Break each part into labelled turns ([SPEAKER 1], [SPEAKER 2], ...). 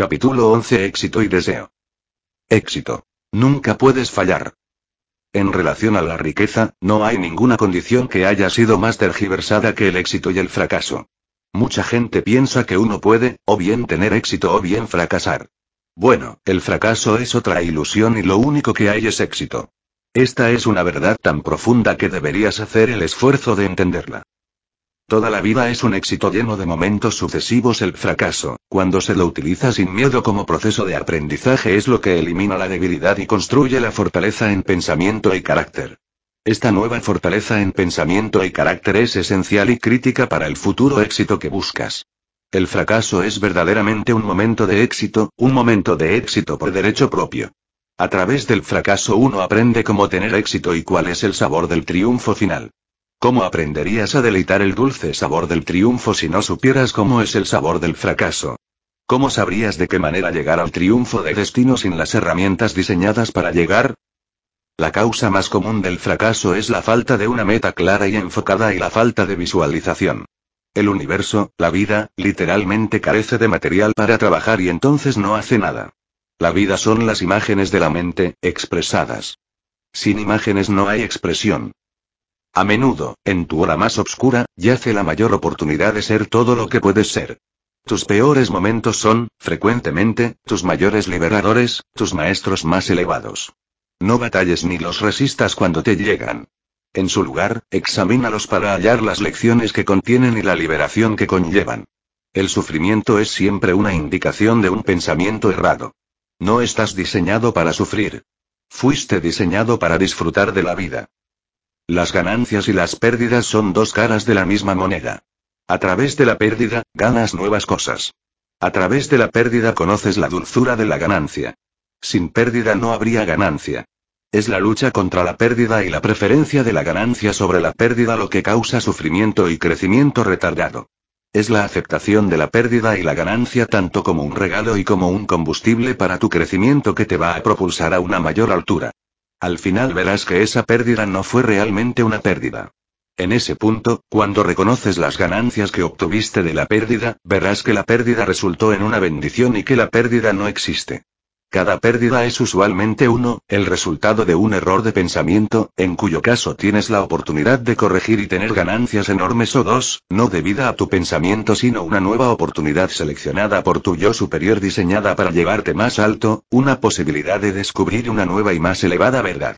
[SPEAKER 1] Capítulo 11 Éxito y deseo. Éxito. Nunca puedes fallar. En relación a la riqueza, no hay ninguna condición que haya sido más tergiversada que el éxito y el fracaso. Mucha gente piensa que uno puede, o bien tener éxito o bien fracasar. Bueno, el fracaso es otra ilusión y lo único que hay es éxito. Esta es una verdad tan profunda que deberías hacer el esfuerzo de entenderla. Toda la vida es un éxito lleno de momentos sucesivos. El fracaso, cuando se lo utiliza sin miedo como proceso de aprendizaje, es lo que elimina la debilidad y construye la fortaleza en pensamiento y carácter. Esta nueva fortaleza en pensamiento y carácter es esencial y crítica para el futuro éxito que buscas. El fracaso es verdaderamente un momento de éxito, un momento de éxito por derecho propio. A través del fracaso uno aprende cómo tener éxito y cuál es el sabor del triunfo final. ¿Cómo aprenderías a deleitar el dulce sabor del triunfo si no supieras cómo es el sabor del fracaso? ¿Cómo sabrías de qué manera llegar al triunfo de destino sin las herramientas diseñadas para llegar? La causa más común del fracaso es la falta de una meta clara y enfocada y la falta de visualización. El universo, la vida, literalmente carece de material para trabajar y entonces no hace nada. La vida son las imágenes de la mente, expresadas. Sin imágenes no hay expresión. A menudo, en tu hora más oscura, yace la mayor oportunidad de ser todo lo que puedes ser. Tus peores momentos son, frecuentemente, tus mayores liberadores, tus maestros más elevados. No batalles ni los resistas cuando te llegan. En su lugar, examínalos para hallar las lecciones que contienen y la liberación que conllevan. El sufrimiento es siempre una indicación de un pensamiento errado. No estás diseñado para sufrir. Fuiste diseñado para disfrutar de la vida. Las ganancias y las pérdidas son dos caras de la misma moneda. A través de la pérdida, ganas nuevas cosas. A través de la pérdida conoces la dulzura de la ganancia. Sin pérdida no habría ganancia. Es la lucha contra la pérdida y la preferencia de la ganancia sobre la pérdida lo que causa sufrimiento y crecimiento retardado. Es la aceptación de la pérdida y la ganancia tanto como un regalo y como un combustible para tu crecimiento que te va a propulsar a una mayor altura. Al final verás que esa pérdida no fue realmente una pérdida. En ese punto, cuando reconoces las ganancias que obtuviste de la pérdida, verás que la pérdida resultó en una bendición y que la pérdida no existe. Cada pérdida es usualmente uno, el resultado de un error de pensamiento, en cuyo caso tienes la oportunidad de corregir y tener ganancias enormes o dos, no debida a tu pensamiento sino una nueva oportunidad seleccionada por tu yo superior diseñada para llevarte más alto, una posibilidad de descubrir una nueva y más elevada verdad.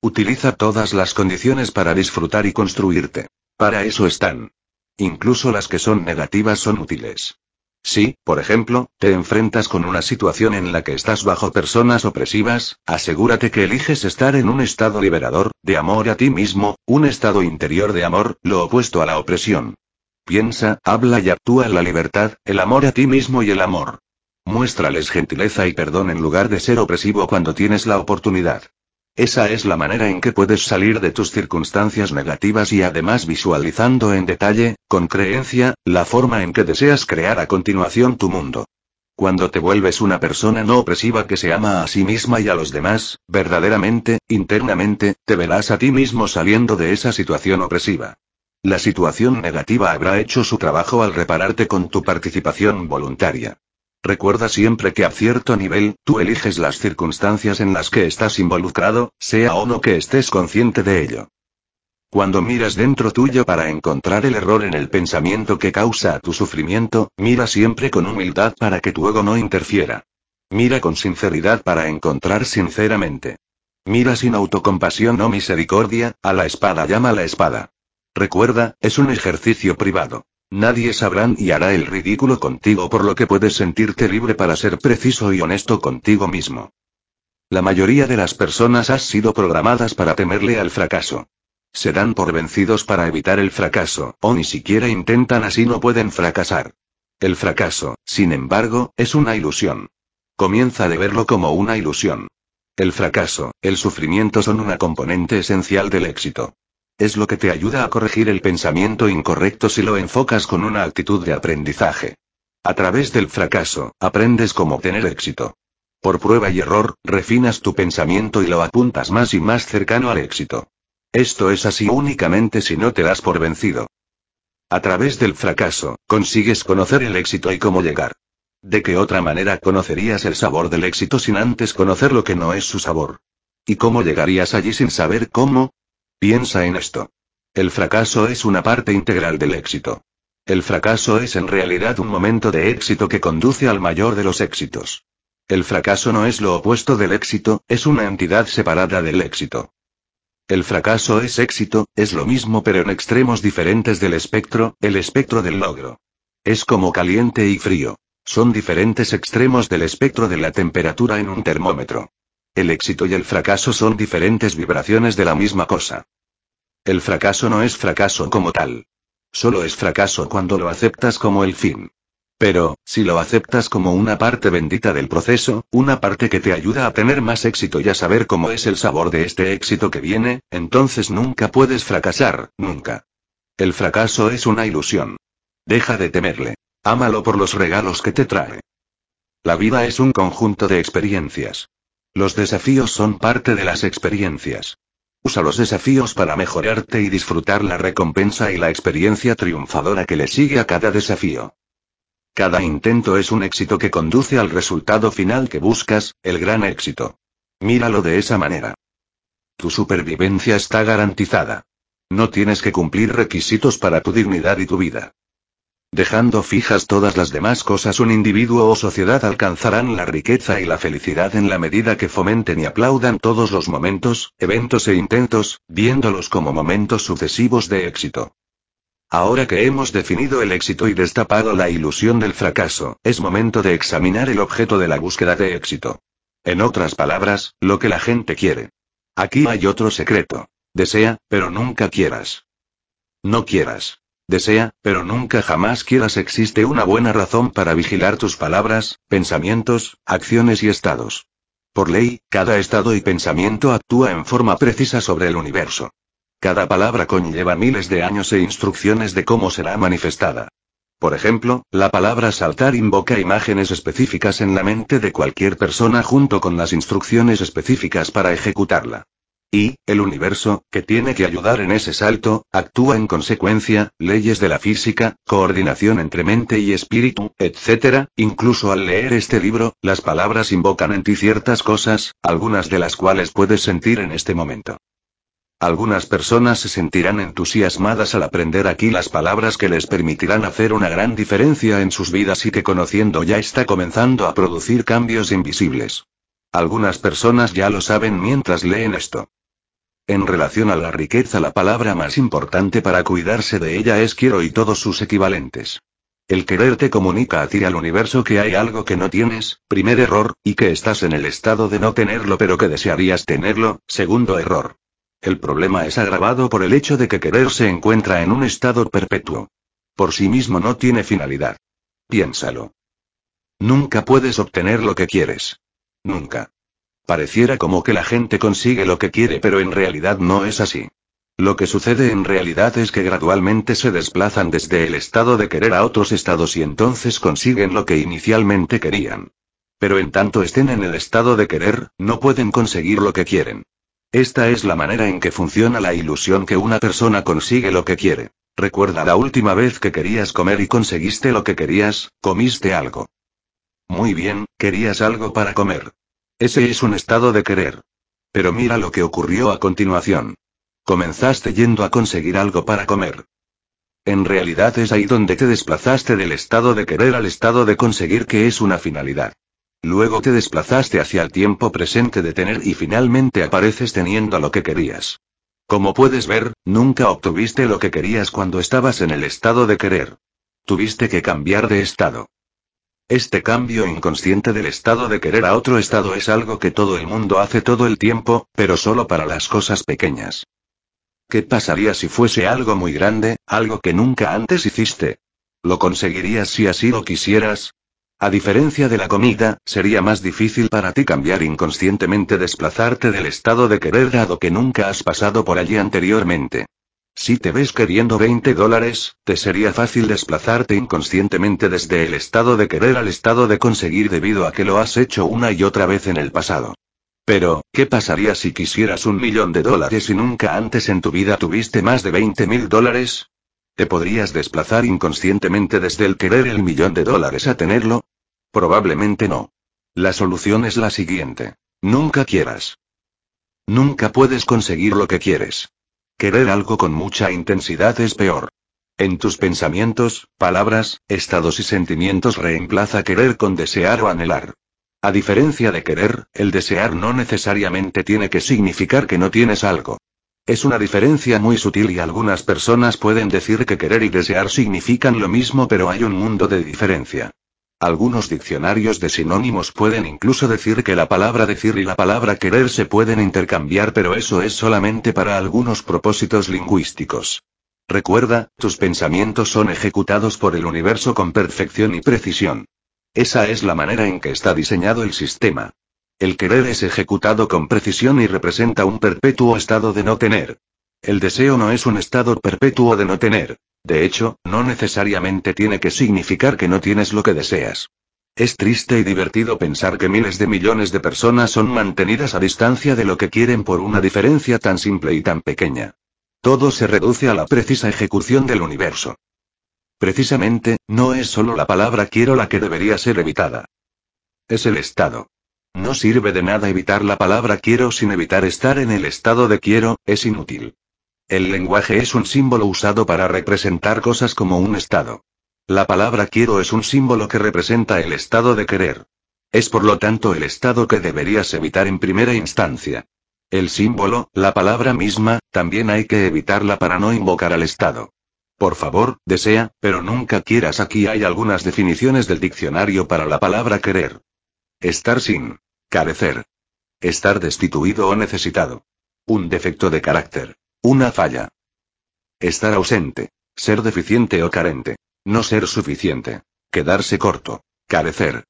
[SPEAKER 1] Utiliza todas las condiciones para disfrutar y construirte. Para eso están. Incluso las que son negativas son útiles. Si, por ejemplo, te enfrentas con una situación en la que estás bajo personas opresivas, asegúrate que eliges estar en un estado liberador, de amor a ti mismo, un estado interior de amor, lo opuesto a la opresión. Piensa, habla y actúa en la libertad, el amor a ti mismo y el amor. Muéstrales gentileza y perdón en lugar de ser opresivo cuando tienes la oportunidad. Esa es la manera en que puedes salir de tus circunstancias negativas y además visualizando en detalle, con creencia, la forma en que deseas crear a continuación tu mundo. Cuando te vuelves una persona no opresiva que se ama a sí misma y a los demás, verdaderamente, internamente, te verás a ti mismo saliendo de esa situación opresiva. La situación negativa habrá hecho su trabajo al repararte con tu participación voluntaria. Recuerda siempre que a cierto nivel, tú eliges las circunstancias en las que estás involucrado, sea o no que estés consciente de ello. Cuando miras dentro tuyo para encontrar el error en el pensamiento que causa tu sufrimiento, mira siempre con humildad para que tu ego no interfiera. Mira con sinceridad para encontrar sinceramente. Mira sin autocompasión o misericordia, a la espada llama la espada. Recuerda, es un ejercicio privado. Nadie sabrá y hará el ridículo contigo por lo que puedes sentirte libre para ser preciso y honesto contigo mismo. La mayoría de las personas has sido programadas para temerle al fracaso. Se dan por vencidos para evitar el fracaso, o ni siquiera intentan así no pueden fracasar. El fracaso, sin embargo, es una ilusión. Comienza de verlo como una ilusión. El fracaso, el sufrimiento son una componente esencial del éxito. Es lo que te ayuda a corregir el pensamiento incorrecto si lo enfocas con una actitud de aprendizaje. A través del fracaso, aprendes cómo obtener éxito. Por prueba y error, refinas tu pensamiento y lo apuntas más y más cercano al éxito. Esto es así únicamente si no te das por vencido. A través del fracaso, consigues conocer el éxito y cómo llegar. ¿De qué otra manera conocerías el sabor del éxito sin antes conocer lo que no es su sabor? ¿Y cómo llegarías allí sin saber cómo? Piensa en esto. El fracaso es una parte integral del éxito. El fracaso es en realidad un momento de éxito que conduce al mayor de los éxitos. El fracaso no es lo opuesto del éxito, es una entidad separada del éxito. El fracaso es éxito, es lo mismo pero en extremos diferentes del espectro, el espectro del logro. Es como caliente y frío. Son diferentes extremos del espectro de la temperatura en un termómetro. El éxito y el fracaso son diferentes vibraciones de la misma cosa. El fracaso no es fracaso como tal. Solo es fracaso cuando lo aceptas como el fin. Pero, si lo aceptas como una parte bendita del proceso, una parte que te ayuda a tener más éxito y a saber cómo es el sabor de este éxito que viene, entonces nunca puedes fracasar, nunca. El fracaso es una ilusión. Deja de temerle. Ámalo por los regalos que te trae. La vida es un conjunto de experiencias. Los desafíos son parte de las experiencias. Usa los desafíos para mejorarte y disfrutar la recompensa y la experiencia triunfadora que le sigue a cada desafío. Cada intento es un éxito que conduce al resultado final que buscas, el gran éxito. Míralo de esa manera. Tu supervivencia está garantizada. No tienes que cumplir requisitos para tu dignidad y tu vida. Dejando fijas todas las demás cosas, un individuo o sociedad alcanzarán la riqueza y la felicidad en la medida que fomenten y aplaudan todos los momentos, eventos e intentos, viéndolos como momentos sucesivos de éxito. Ahora que hemos definido el éxito y destapado la ilusión del fracaso, es momento de examinar el objeto de la búsqueda de éxito. En otras palabras, lo que la gente quiere. Aquí hay otro secreto. Desea, pero nunca quieras. No quieras. Desea, pero nunca jamás quieras. Existe una buena razón para vigilar tus palabras, pensamientos, acciones y estados. Por ley, cada estado y pensamiento actúa en forma precisa sobre el universo. Cada palabra conlleva miles de años e instrucciones de cómo será manifestada. Por ejemplo, la palabra saltar invoca imágenes específicas en la mente de cualquier persona junto con las instrucciones específicas para ejecutarla. Y, el universo, que tiene que ayudar en ese salto, actúa en consecuencia, leyes de la física, coordinación entre mente y espíritu, etc. Incluso al leer este libro, las palabras invocan en ti ciertas cosas, algunas de las cuales puedes sentir en este momento. Algunas personas se sentirán entusiasmadas al aprender aquí las palabras que les permitirán hacer una gran diferencia en sus vidas y que conociendo ya está comenzando a producir cambios invisibles. Algunas personas ya lo saben mientras leen esto. En relación a la riqueza, la palabra más importante para cuidarse de ella es quiero y todos sus equivalentes. El querer te comunica a ti al universo que hay algo que no tienes, primer error, y que estás en el estado de no tenerlo pero que desearías tenerlo, segundo error. El problema es agravado por el hecho de que querer se encuentra en un estado perpetuo. Por sí mismo no tiene finalidad. Piénsalo. Nunca puedes obtener lo que quieres. Nunca. Pareciera como que la gente consigue lo que quiere, pero en realidad no es así. Lo que sucede en realidad es que gradualmente se desplazan desde el estado de querer a otros estados y entonces consiguen lo que inicialmente querían. Pero en tanto estén en el estado de querer, no pueden conseguir lo que quieren. Esta es la manera en que funciona la ilusión que una persona consigue lo que quiere. Recuerda la última vez que querías comer y conseguiste lo que querías, comiste algo. Muy bien, querías algo para comer. Ese es un estado de querer. Pero mira lo que ocurrió a continuación. Comenzaste yendo a conseguir algo para comer. En realidad es ahí donde te desplazaste del estado de querer al estado de conseguir que es una finalidad. Luego te desplazaste hacia el tiempo presente de tener y finalmente apareces teniendo lo que querías. Como puedes ver, nunca obtuviste lo que querías cuando estabas en el estado de querer. Tuviste que cambiar de estado. Este cambio inconsciente del estado de querer a otro estado es algo que todo el mundo hace todo el tiempo, pero solo para las cosas pequeñas. ¿Qué pasaría si fuese algo muy grande, algo que nunca antes hiciste? ¿Lo conseguirías si así lo quisieras? A diferencia de la comida, sería más difícil para ti cambiar inconscientemente desplazarte del estado de querer dado que nunca has pasado por allí anteriormente. Si te ves queriendo 20 dólares, te sería fácil desplazarte inconscientemente desde el estado de querer al estado de conseguir debido a que lo has hecho una y otra vez en el pasado. Pero, ¿qué pasaría si quisieras un millón de dólares y nunca antes en tu vida tuviste más de 20 mil dólares? ¿Te podrías desplazar inconscientemente desde el querer el millón de dólares a tenerlo? Probablemente no. La solución es la siguiente. Nunca quieras. Nunca puedes conseguir lo que quieres. Querer algo con mucha intensidad es peor. En tus pensamientos, palabras, estados y sentimientos reemplaza querer con desear o anhelar. A diferencia de querer, el desear no necesariamente tiene que significar que no tienes algo. Es una diferencia muy sutil y algunas personas pueden decir que querer y desear significan lo mismo pero hay un mundo de diferencia. Algunos diccionarios de sinónimos pueden incluso decir que la palabra decir y la palabra querer se pueden intercambiar pero eso es solamente para algunos propósitos lingüísticos. Recuerda, tus pensamientos son ejecutados por el universo con perfección y precisión. Esa es la manera en que está diseñado el sistema. El querer es ejecutado con precisión y representa un perpetuo estado de no tener. El deseo no es un estado perpetuo de no tener. De hecho, no necesariamente tiene que significar que no tienes lo que deseas. Es triste y divertido pensar que miles de millones de personas son mantenidas a distancia de lo que quieren por una diferencia tan simple y tan pequeña. Todo se reduce a la precisa ejecución del universo. Precisamente, no es solo la palabra quiero la que debería ser evitada. Es el estado. No sirve de nada evitar la palabra quiero sin evitar estar en el estado de quiero, es inútil. El lenguaje es un símbolo usado para representar cosas como un estado. La palabra quiero es un símbolo que representa el estado de querer. Es por lo tanto el estado que deberías evitar en primera instancia. El símbolo, la palabra misma, también hay que evitarla para no invocar al Estado. Por favor, desea, pero nunca quieras. Aquí hay algunas definiciones del diccionario para la palabra querer. Estar sin. Carecer. Estar destituido o necesitado. Un defecto de carácter. Una falla. Estar ausente. Ser deficiente o carente. No ser suficiente. Quedarse corto. Carecer.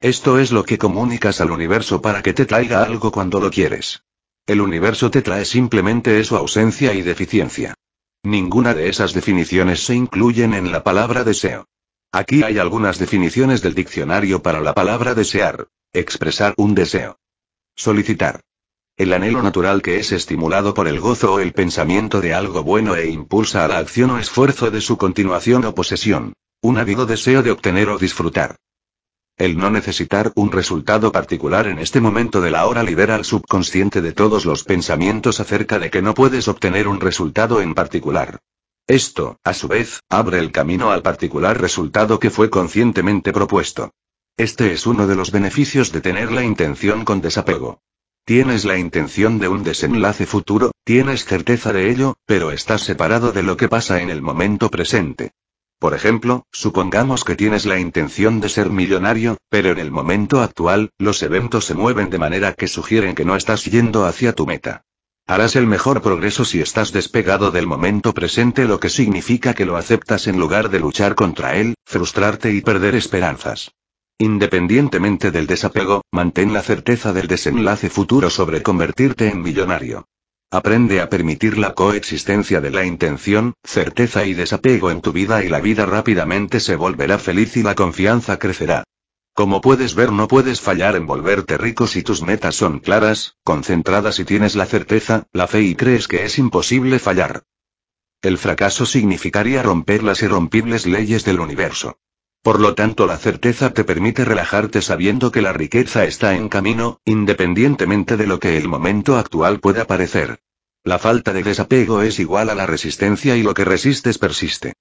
[SPEAKER 1] Esto es lo que comunicas al universo para que te traiga algo cuando lo quieres. El universo te trae simplemente eso ausencia y deficiencia. Ninguna de esas definiciones se incluyen en la palabra deseo. Aquí hay algunas definiciones del diccionario para la palabra desear. Expresar un deseo. Solicitar. El anhelo natural que es estimulado por el gozo o el pensamiento de algo bueno e impulsa a la acción o esfuerzo de su continuación o posesión. Un ávido deseo de obtener o disfrutar. El no necesitar un resultado particular en este momento de la hora libera al subconsciente de todos los pensamientos acerca de que no puedes obtener un resultado en particular. Esto, a su vez, abre el camino al particular resultado que fue conscientemente propuesto. Este es uno de los beneficios de tener la intención con desapego. Tienes la intención de un desenlace futuro, tienes certeza de ello, pero estás separado de lo que pasa en el momento presente. Por ejemplo, supongamos que tienes la intención de ser millonario, pero en el momento actual, los eventos se mueven de manera que sugieren que no estás yendo hacia tu meta. Harás el mejor progreso si estás despegado del momento presente, lo que significa que lo aceptas en lugar de luchar contra él, frustrarte y perder esperanzas. Independientemente del desapego, mantén la certeza del desenlace futuro sobre convertirte en millonario. Aprende a permitir la coexistencia de la intención, certeza y desapego en tu vida y la vida rápidamente se volverá feliz y la confianza crecerá. Como puedes ver no puedes fallar en volverte rico si tus metas son claras, concentradas y tienes la certeza, la fe y crees que es imposible fallar. El fracaso significaría romper las irrompibles leyes del universo. Por lo tanto, la certeza te permite relajarte sabiendo que la riqueza está en camino, independientemente de lo que el momento actual pueda parecer. La falta de desapego es igual a la resistencia y lo que resistes persiste.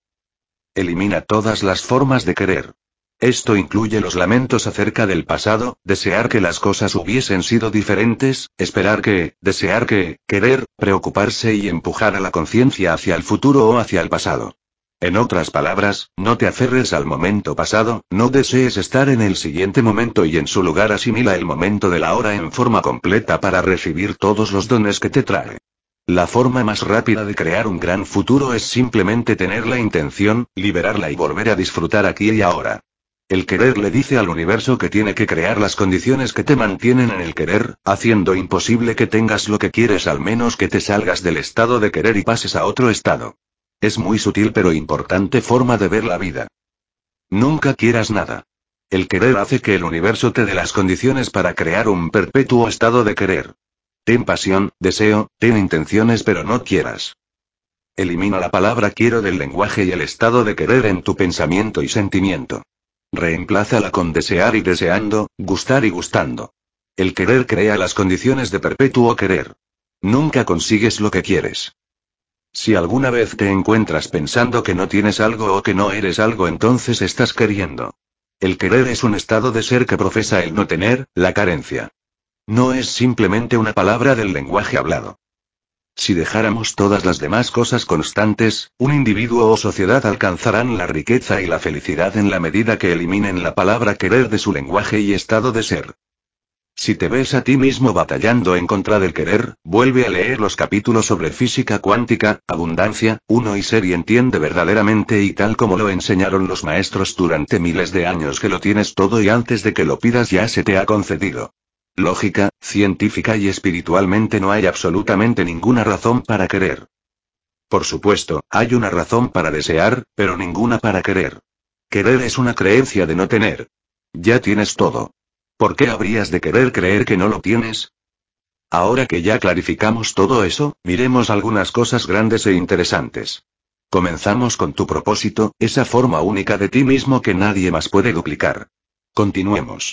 [SPEAKER 1] Elimina todas las formas de querer. Esto incluye los lamentos acerca del pasado, desear que las cosas hubiesen sido diferentes, esperar que, desear que, querer, preocuparse y empujar a la conciencia hacia el futuro o hacia el pasado. En otras palabras, no te aferres al momento pasado, no desees estar en el siguiente momento y en su lugar asimila el momento de la hora en forma completa para recibir todos los dones que te trae. La forma más rápida de crear un gran futuro es simplemente tener la intención, liberarla y volver a disfrutar aquí y ahora. El querer le dice al universo que tiene que crear las condiciones que te mantienen en el querer, haciendo imposible que tengas lo que quieres al menos que te salgas del estado de querer y pases a otro estado. Es muy sutil pero importante forma de ver la vida. Nunca quieras nada. El querer hace que el universo te dé las condiciones para crear un perpetuo estado de querer. Ten pasión, deseo, ten intenciones pero no quieras. Elimina la palabra quiero del lenguaje y el estado de querer en tu pensamiento y sentimiento. Reemplázala con desear y deseando, gustar y gustando. El querer crea las condiciones de perpetuo querer. Nunca consigues lo que quieres. Si alguna vez te encuentras pensando que no tienes algo o que no eres algo, entonces estás queriendo. El querer es un estado de ser que profesa el no tener, la carencia. No es simplemente una palabra del lenguaje hablado. Si dejáramos todas las demás cosas constantes, un individuo o sociedad alcanzarán la riqueza y la felicidad en la medida que eliminen la palabra querer de su lenguaje y estado de ser. Si te ves a ti mismo batallando en contra del querer, vuelve a leer los capítulos sobre física cuántica, abundancia, uno y ser y entiende verdaderamente y tal como lo enseñaron los maestros durante miles de años que lo tienes todo y antes de que lo pidas ya se te ha concedido. Lógica, científica y espiritualmente no hay absolutamente ninguna razón para querer. Por supuesto, hay una razón para desear, pero ninguna para querer. Querer es una creencia de no tener. Ya tienes todo. ¿Por qué habrías de querer creer que no lo tienes? Ahora que ya clarificamos todo eso, miremos algunas cosas grandes e interesantes. Comenzamos con tu propósito, esa forma única de ti mismo que nadie más puede duplicar. Continuemos.